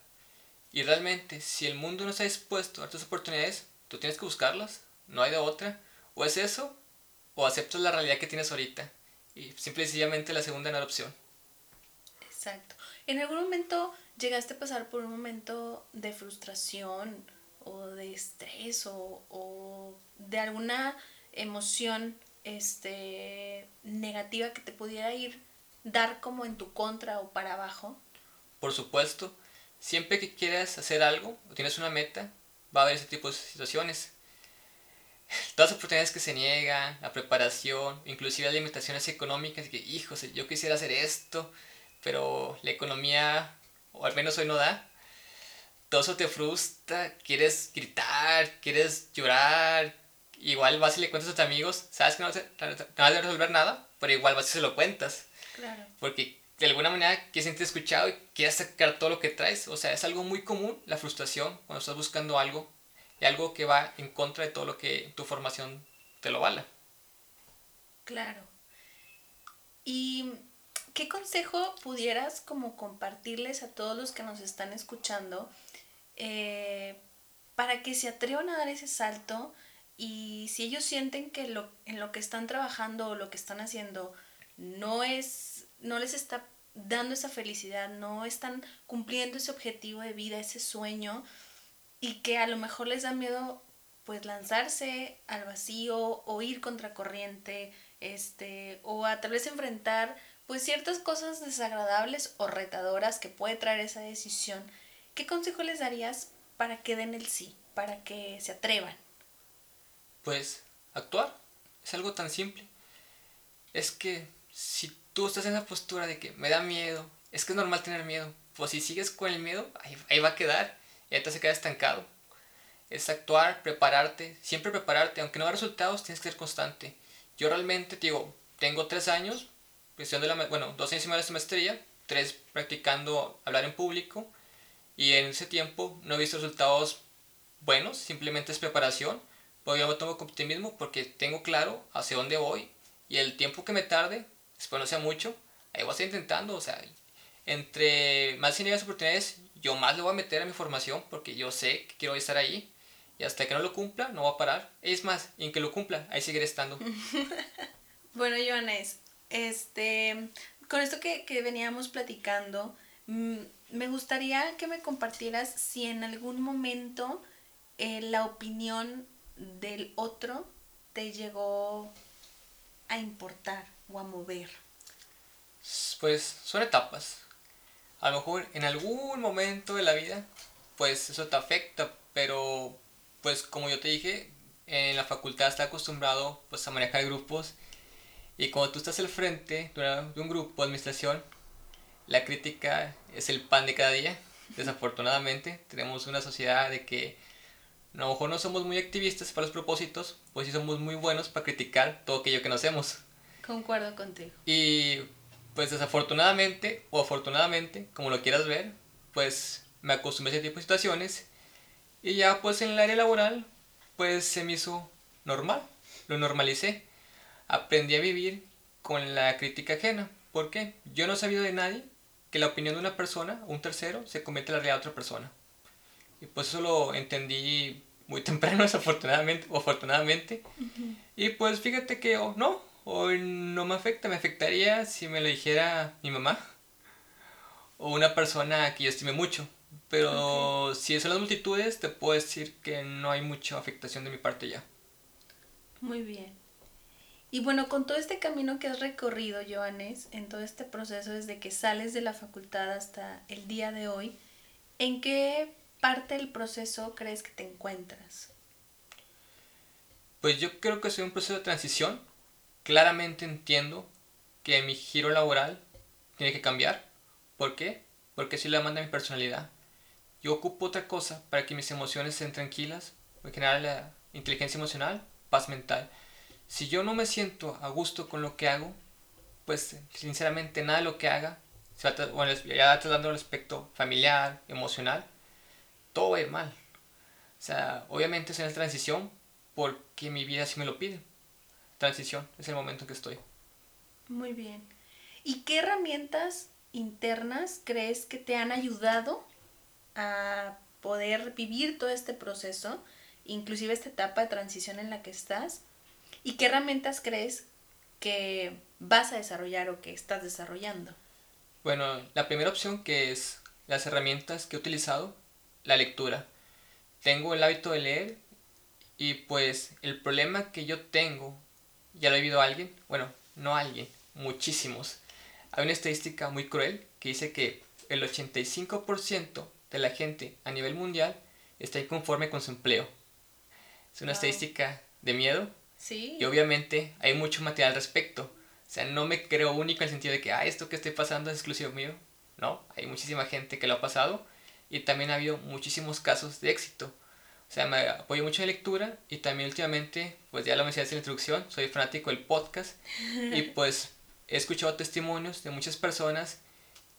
Y realmente, si el mundo no está dispuesto a darte oportunidades, tú tienes que buscarlas. No hay de otra. O es eso, o aceptas la realidad que tienes ahorita. Y simple y sencillamente la segunda no es la opción. Exacto. ¿En algún momento llegaste a pasar por un momento de frustración o de estrés o, de alguna emoción este, negativa que te pudiera ir dar como en tu contra o para abajo? Por supuesto. Siempre que quieras hacer algo o tienes una meta, va a haber ese tipo de situaciones. Todas las oportunidades que se niegan, la preparación, inclusive las limitaciones económicas, que, hijos, yo quisiera hacer esto, pero la economía, o al menos hoy no da. Todo eso te frustra, quieres gritar, quieres llorar. Igual vas y le cuentas a tus amigos, sabes que no vas a resolver nada, pero igual vas y se lo cuentas. Claro. Porque de alguna manera quieres sentirte escuchado y quieres sacar todo lo que traes. O sea, es algo muy común la frustración cuando estás buscando algo y algo que va en contra de todo lo que tu formación te lo vale. Claro. Y ¿qué consejo pudieras como compartirles a todos los que nos están escuchando eh, para que se atrevan a dar ese salto y si ellos sienten que lo, en lo que están trabajando o lo que están haciendo no es, no les está dando esa felicidad, no están cumpliendo ese objetivo de vida, ese sueño y que a lo mejor les da miedo pues lanzarse al vacío o ir contracorriente, este, o a tal vez enfrentar pues ciertas cosas desagradables o retadoras que puede traer esa decisión, ¿qué consejo les darías para que den el sí, para que se atrevan? Pues actuar, es algo tan simple. Es que si tú estás en esa postura de que me da miedo, es que es normal tener miedo, pues si sigues con el miedo, ahí, va a quedar, y ahí te se queda estancado. Es actuar, prepararte, siempre prepararte, aunque no haya resultados, tienes que ser constante. Yo realmente, digo, tengo tres años, de la, bueno, dos años y medio de maestría, tres practicando hablar en público, y en ese tiempo no he visto resultados buenos, simplemente es preparación, pero yo me tomo con optimismo porque tengo claro hacia dónde voy, y el tiempo que me tarde, después no sea mucho, ahí voy a estar intentando, o sea, entre más y oportunidades, yo más le voy a meter a mi formación porque yo sé que quiero estar ahí. Y hasta que no lo cumpla, no voy a parar. Es más, y en que lo cumpla, ahí seguiré estando. <laughs> bueno, Joanes, este, con esto que, veníamos platicando, mm, me gustaría que me compartieras si en algún momento eh, la opinión del otro te llegó a importar o a mover. Pues son etapas. A lo mejor en algún momento de la vida, pues eso te afecta, pero pues como yo te dije, en la facultad está acostumbrado pues a manejar grupos y cuando tú estás al frente de un grupo de administración, la crítica es el pan de cada día. Desafortunadamente, tenemos una sociedad de que a lo mejor no somos muy activistas para los propósitos, pues sí somos muy buenos para criticar todo aquello que no hacemos. Concuerdo contigo. Y pues desafortunadamente o afortunadamente, como lo quieras ver, pues me acostumbré a ese tipo de situaciones y ya pues en el área laboral pues se me hizo normal, lo normalicé. Aprendí a vivir con la crítica ajena. ¿Por qué? Yo no he sabido de nadie que la opinión de una persona, un tercero, se comete en la realidad de otra persona. Y pues eso lo entendí muy <laughs> temprano, desafortunadamente o afortunadamente. Y pues fíjate que oh, no, hoy no me afecta, me afectaría si me lo dijera mi mamá o una persona que yo estime mucho. Pero si son las multitudes, te puedo decir que no hay mucha afectación de mi parte ya. Muy bien. Y bueno, con todo este camino que has recorrido, Joanes, en todo este proceso desde que sales de la facultad hasta el día de hoy, ¿en qué parte del proceso crees que te encuentras? Pues yo creo que soy un proceso de transición claramente entiendo que mi giro laboral tiene que cambiar. ¿Por qué? Porque si le manda mi personalidad. Yo ocupo otra cosa para que mis emociones estén tranquilas, en general la inteligencia emocional, paz mental. Si yo no me siento a gusto con lo que hago, pues sinceramente nada de lo que haga, ya tratando el aspecto familiar, emocional, todo va a ir mal. O sea, obviamente es una transición porque mi vida sí me lo pide transición, es el momento en que estoy. Muy bien. ¿Y qué herramientas internas crees que te han ayudado a poder vivir todo este proceso, inclusive esta etapa de transición en la que estás? ¿Y qué herramientas crees que vas a desarrollar o que estás desarrollando? Bueno, la primera opción que es las herramientas que he utilizado, la lectura. Tengo el hábito de leer y pues el problema que yo tengo ¿Ya lo ha oído alguien? Bueno, no alguien, muchísimos. Hay una estadística muy cruel que dice que el 85% de la gente a nivel mundial está inconforme con su empleo. Es una estadística de miedo. Sí. Y obviamente hay mucho material al respecto. O sea, no me creo único en el sentido de que, ah, esto que estoy pasando es exclusivo mío. No, hay muchísima gente que lo ha pasado y también ha habido muchísimos casos de éxito. O sea, me apoyo mucho en lectura y también últimamente, pues ya lo mencioné en la introducción, soy fanático del podcast <laughs> y pues he escuchado testimonios de muchas personas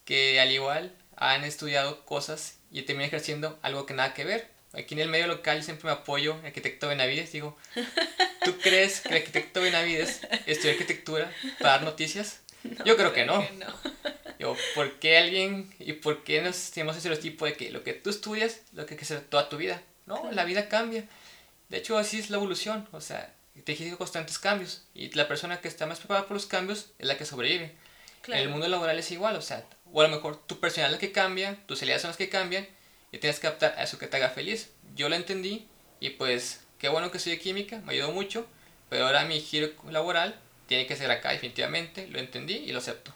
que al igual han estudiado cosas y terminan ejerciendo algo que nada que ver. Aquí en el medio local siempre me apoyo el arquitecto Benavides. Digo, <laughs> ¿tú crees que el arquitecto Benavides estudió arquitectura para dar noticias? Yo creo que no. <laughs> Yo, ¿por qué alguien y por qué nos tenemos ese tipo de que lo que tú estudias, lo que hay que hacer toda tu vida? No, la vida cambia. De hecho, así es la evolución. O sea, te constantes cambios. Y la persona que está más preparada por los cambios es la que sobrevive. En el mundo laboral es igual. O sea, o a lo mejor tu personalidad es la que cambia, tus habilidades son las que cambian. Y tienes que adaptar a eso que te haga feliz. Yo lo entendí y pues qué bueno que soy de química, me ayudó mucho, pero ahora mi giro laboral tiene que ser acá definitivamente, lo entendí y lo acepto.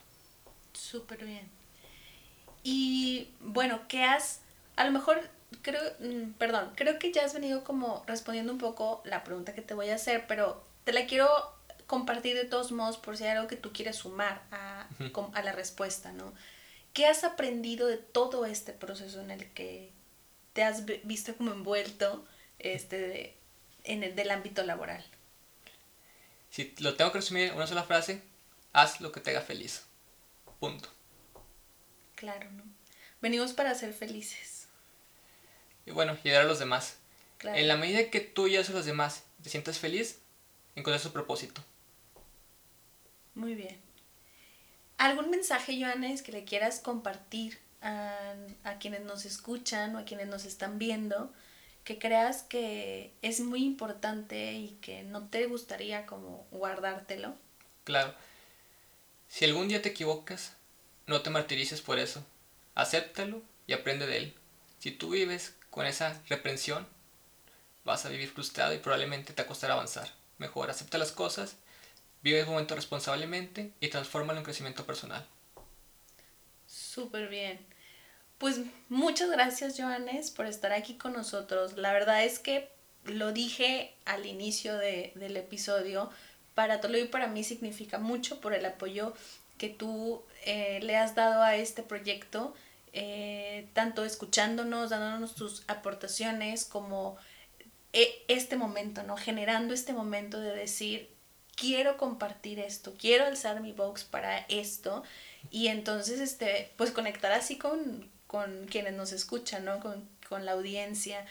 Súper bien. Y bueno, ¿qué has, a lo mejor creo, mm, perdón, creo que ya has venido como respondiendo un poco la pregunta que te voy a hacer, pero te la quiero compartir de todos modos por si hay algo que tú quieres sumar a, a la respuesta, ¿no? ¿Qué has aprendido de todo este proceso en el que te has visto como envuelto este, en el del ámbito laboral? Si lo tengo que resumir en una sola frase, haz lo que te haga feliz. Punto. Claro, ¿no? Venimos para ser felices. Y bueno, ayudar a los demás. En la medida que tú ayudas a los demás, te sientas feliz, encuentras su propósito. Muy bien. ¿Algún mensaje, Joanes, que le quieras compartir a, a, quienes nos escuchan o a quienes nos están viendo, que creas que es muy importante y que no te gustaría como guardártelo? Claro. Si algún día te equivocas, no te martirices por eso. Acéptalo y aprende de él. Si tú vives con esa reprensión, vas a vivir frustrado y probablemente te costará avanzar. Mejor acepta las cosas Vive el momento responsablemente y transfórmalo en crecimiento personal. Súper bien. Pues muchas gracias, Joanes, por estar aquí con nosotros. La verdad es que lo dije al inicio del episodio, para todo y para mí significa mucho por el apoyo que tú eh, le has dado a este proyecto, eh, tanto escuchándonos, dándonos tus aportaciones, como eh, este momento, ¿no? Generando este momento de decir, quiero compartir esto, quiero alzar mi box para esto y entonces, este, pues conectar así con, con quienes nos escuchan, ¿no? Con, con la audiencia.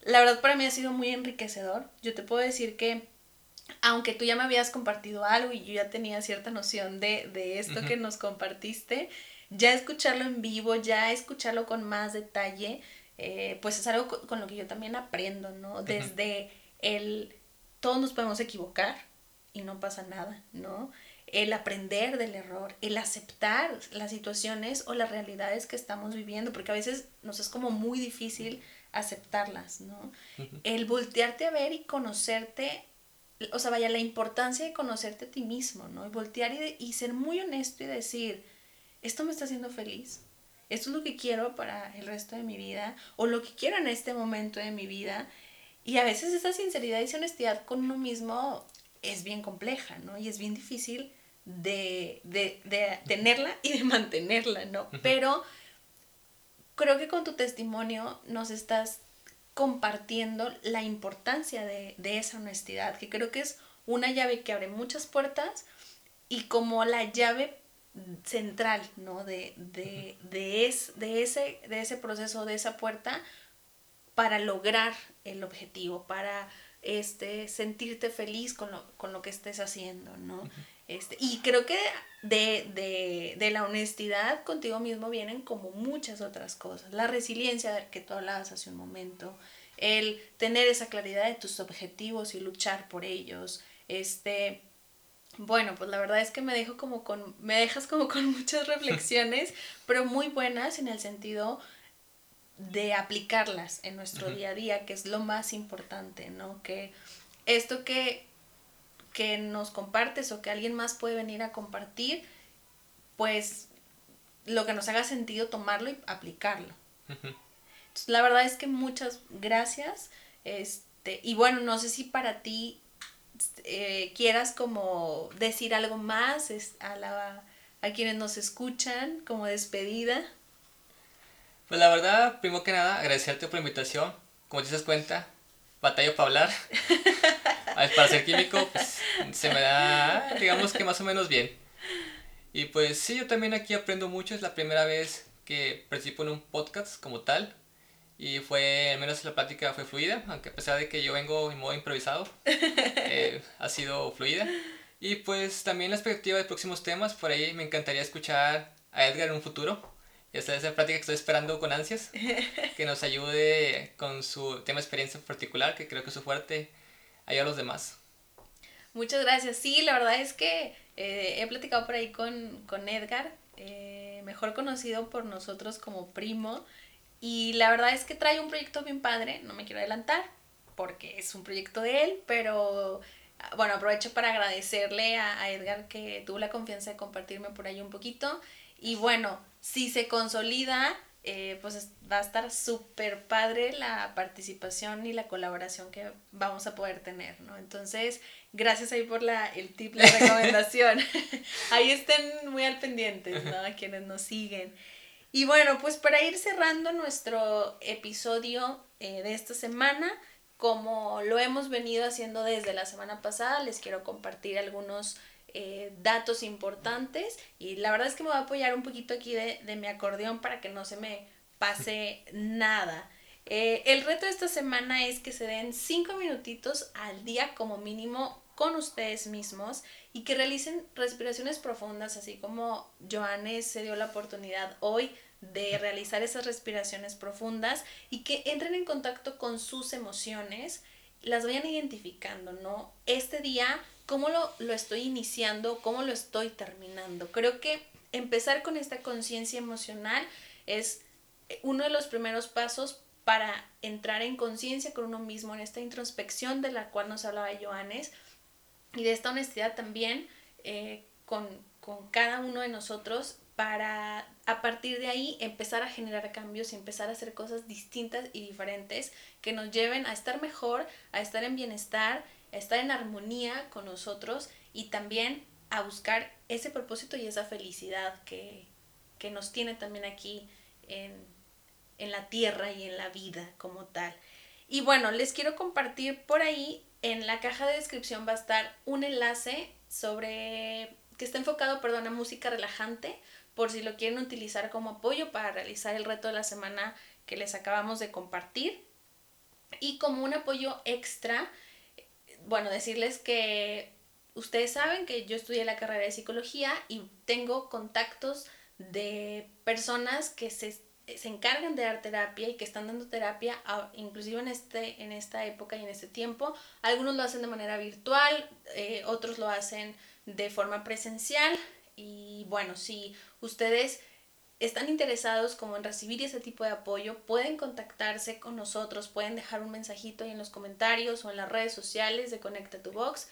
La verdad para mí ha sido muy enriquecedor. Yo te puedo decir que aunque tú ya me habías compartido algo y yo ya tenía cierta noción de, de esto que nos compartiste, ya escucharlo en vivo, ya escucharlo con más detalle, eh, pues es algo con, lo que yo también aprendo, ¿no? Desde el, todos nos podemos equivocar, y no pasa nada, ¿no? El aprender del error, el aceptar las situaciones o las realidades que estamos viviendo, porque a veces nos es como muy difícil aceptarlas, ¿no? El voltearte a ver y conocerte, o sea, vaya, la importancia de conocerte a ti mismo, ¿no? Y voltear y, y ser muy honesto y decir, esto me está haciendo feliz, esto es lo que quiero para el resto de mi vida, o lo que quiero en este momento de mi vida. Y a veces esa sinceridad y esa honestidad con uno mismo es bien compleja, ¿no? Y es bien difícil de, de, de tenerla y de mantenerla, ¿no? Pero creo que con tu testimonio nos estás compartiendo la importancia de, de, esa honestidad, que creo que es una llave que abre muchas puertas y como la llave central, ¿no? De, de, de, es, de, ese, de ese proceso, de esa puerta, para lograr el objetivo, para este, sentirte feliz con lo, con lo que estés haciendo, ¿no? este, y creo que de, de, de, la honestidad contigo mismo vienen como muchas otras cosas. La resiliencia de que tú hablabas hace un momento, el tener esa claridad de tus objetivos y luchar por ellos. Este, bueno, pues la verdad es que me dejo como con, me dejas como con <laughs> muchas reflexiones, pero muy buenas en el sentido de aplicarlas en nuestro día a día, que es lo más importante, ¿no? Que esto que, que nos compartes o que alguien más puede venir a compartir, pues lo que nos haga sentido tomarlo y aplicarlo. la verdad es que muchas gracias. Este, y bueno, no sé si para ti eh, quieras como decir algo más a, la, a quienes nos escuchan como despedida. Pues la verdad, primero que nada, agradecerte por la invitación. Como te das cuenta, batalla para hablar. <laughs> para ser químico, pues se me da, digamos que más o menos bien. Y pues sí, yo también aquí aprendo mucho. Es la primera vez que participo en un podcast como tal. Y fue, al menos la plática fue fluida, aunque a pesar de que yo vengo en modo improvisado, <laughs> eh, ha sido fluida. Y pues también la expectativa de próximos temas, por ahí me encantaría escuchar a Edgar en un futuro. Esta es la práctica que estoy esperando con ansias, <laughs> que nos ayude con su tema de experiencia en particular, que creo que es su fuerte, allá a los demás. Muchas gracias. Sí, la verdad es que eh, he platicado por ahí con, con Edgar, eh, mejor conocido por nosotros como primo, y la verdad es que trae un proyecto bien padre, no me quiero adelantar, porque es un proyecto de él, pero bueno, aprovecho para agradecerle a, Edgar que tuvo la confianza de compartirme por ahí un poquito. Y bueno, si se consolida, eh, pues va a estar súper padre la participación y la colaboración que vamos a poder tener, ¿no? Entonces, gracias ahí por la, el tip, la <laughs> recomendación. <laughs> ahí estén muy al pendiente, ¿no? A quienes nos siguen. Y bueno, pues para ir cerrando nuestro episodio eh, de esta semana, como lo hemos venido haciendo desde la semana pasada, les quiero compartir algunos eh, datos importantes y la verdad es que me voy a apoyar un poquito aquí de, mi acordeón para que no se me pase <laughs> nada. Eh, el reto de esta semana es que se den cinco minutitos al día como mínimo con ustedes mismos y que realicen respiraciones profundas, así como Joanes se dio la oportunidad hoy de realizar esas respiraciones profundas y que entren en contacto con sus emociones, las vayan identificando, ¿no? Este día, ¿cómo lo, lo estoy iniciando? ¿Cómo lo estoy terminando? Creo que empezar con esta conciencia emocional es uno de los primeros pasos para entrar en conciencia con uno mismo, en esta introspección de la cual nos hablaba Joanes, y de esta honestidad también eh, con, con cada uno de nosotros para a partir de ahí empezar a generar cambios y empezar a hacer cosas distintas y diferentes que nos lleven a estar mejor, a estar en bienestar, a estar en armonía con nosotros y también a buscar ese propósito y esa felicidad que, que nos tiene también aquí en, en la tierra y en la vida como tal. Y bueno, les quiero compartir por ahí, en la caja de descripción va a estar un enlace sobre que está enfocado, perdón, a música relajante por si lo quieren utilizar como apoyo para realizar el reto de la semana que les acabamos de compartir. Y como un apoyo extra, bueno, decirles que ustedes saben que yo estudié la carrera de psicología y tengo contactos de personas que se, se encargan de dar terapia y que están dando terapia inclusive en, este, en esta época y en este tiempo. Algunos lo hacen de manera virtual, eh, otros lo hacen de forma presencial y bueno, si ustedes están interesados como en recibir ese tipo de apoyo, pueden contactarse con nosotros, pueden dejar un mensajito ahí en los comentarios o en las redes sociales de Conecta tu Box,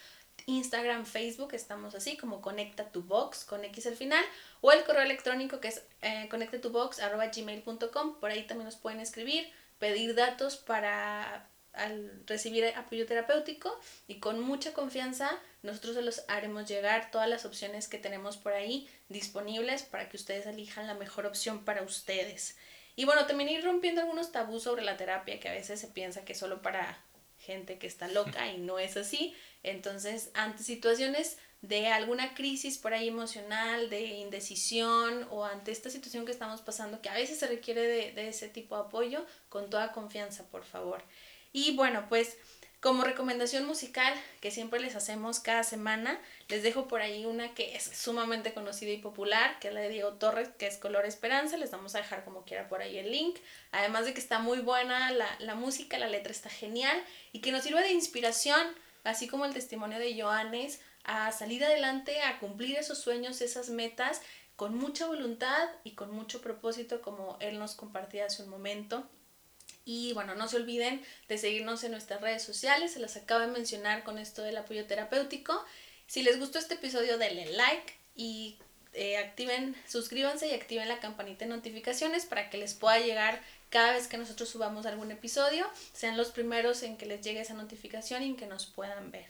Instagram, Facebook, estamos así como Conecta tu Box con X al final, o el correo electrónico que es eh, gmail.com por ahí también nos pueden escribir, pedir datos para al recibir apoyo terapéutico y con mucha confianza nosotros se los haremos llegar todas las opciones que tenemos por ahí disponibles para que ustedes elijan la mejor opción para ustedes. Y bueno, también ir rompiendo algunos tabús sobre la terapia que a veces se piensa que es solo para gente que está loca y no es así. Entonces, ante situaciones de alguna crisis por ahí emocional, de indecisión o ante esta situación que estamos pasando, que a veces se requiere de, de ese tipo de apoyo, con toda confianza, por favor. Y bueno, pues como recomendación musical que siempre les hacemos cada semana, les dejo por ahí una que es sumamente conocida y popular, que es la de Diego Torres, que es Color Esperanza. Les vamos a dejar como quiera por ahí el link. Además de que está muy buena la, la música, la letra está genial y que nos sirve de inspiración, así como el testimonio de Joanes, a salir adelante, a cumplir esos sueños, esas metas, con mucha voluntad y con mucho propósito, como él nos compartía hace un momento. Y bueno, no se olviden de seguirnos en nuestras redes sociales, se las acabo de mencionar con esto del apoyo terapéutico. Si les gustó este episodio, denle like y eh, activen, suscríbanse y activen la campanita de notificaciones para que les pueda llegar cada vez que nosotros subamos algún episodio, sean los primeros en que les llegue esa notificación y en que nos puedan ver.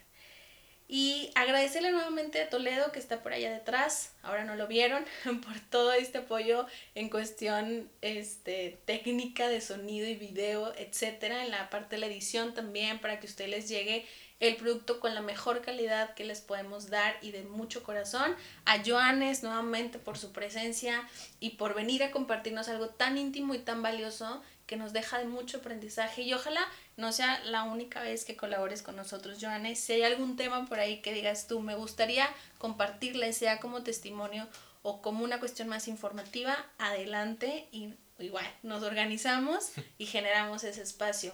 Y agradecerle nuevamente a Toledo que está por allá detrás, ahora no lo vieron, <laughs> por todo este apoyo en cuestión este, técnica de sonido y video, etcétera, en la parte de la edición también para que a ustedes les llegue el producto con la mejor calidad que les podemos dar y de mucho corazón. A Joanes nuevamente por su presencia y por venir a compartirnos algo tan íntimo y tan valioso que nos deja de mucho aprendizaje y ojalá no sea la única vez que colabores con nosotros, Joanes. Si hay algún tema por ahí que digas tú, me gustaría compartirle, sea como testimonio o como una cuestión más informativa, adelante y igual nos organizamos y generamos ese espacio.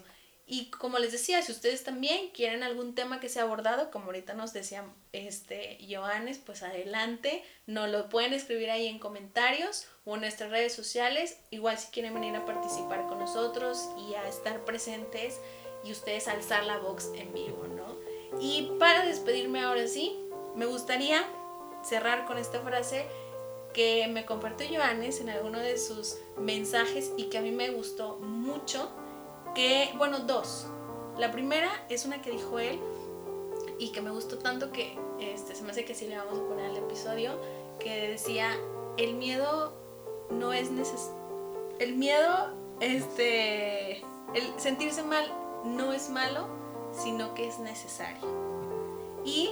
Y como les decía, si ustedes también quieren algún tema que sea abordado, como ahorita nos decía este Joanes, pues adelante, nos lo pueden escribir ahí en comentarios o en nuestras redes sociales. Igual si quieren venir a participar con nosotros y a estar presentes y ustedes alzar la voz en vivo, ¿no? Y para despedirme ahora sí, me gustaría cerrar con esta frase que me compartió Joanes en alguno de sus mensajes y que a mí me gustó mucho, que, bueno, dos. La primera es una que dijo él y que me gustó tanto que este, se me hace que sí le vamos a poner al episodio, que decía, el miedo no es necesario, el miedo, este, el sentirse mal no es malo, sino que es necesario. Y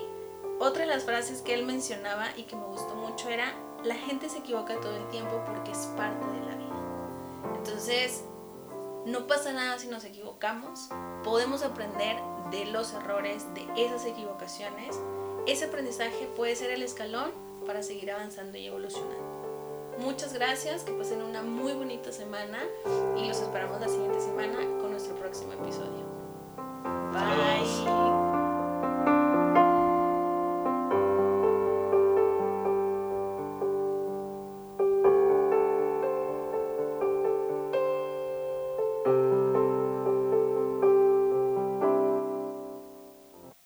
otra de las frases que él mencionaba y que me gustó mucho era, la gente se equivoca todo el tiempo porque es parte de la vida. Entonces, no pasa nada si nos equivocamos, podemos aprender de los errores, de esas equivocaciones. Ese aprendizaje puede ser el escalón para seguir avanzando y evolucionando. Muchas gracias, que pasen una muy bonita semana y los esperamos la siguiente semana con nuestro próximo episodio. Bye.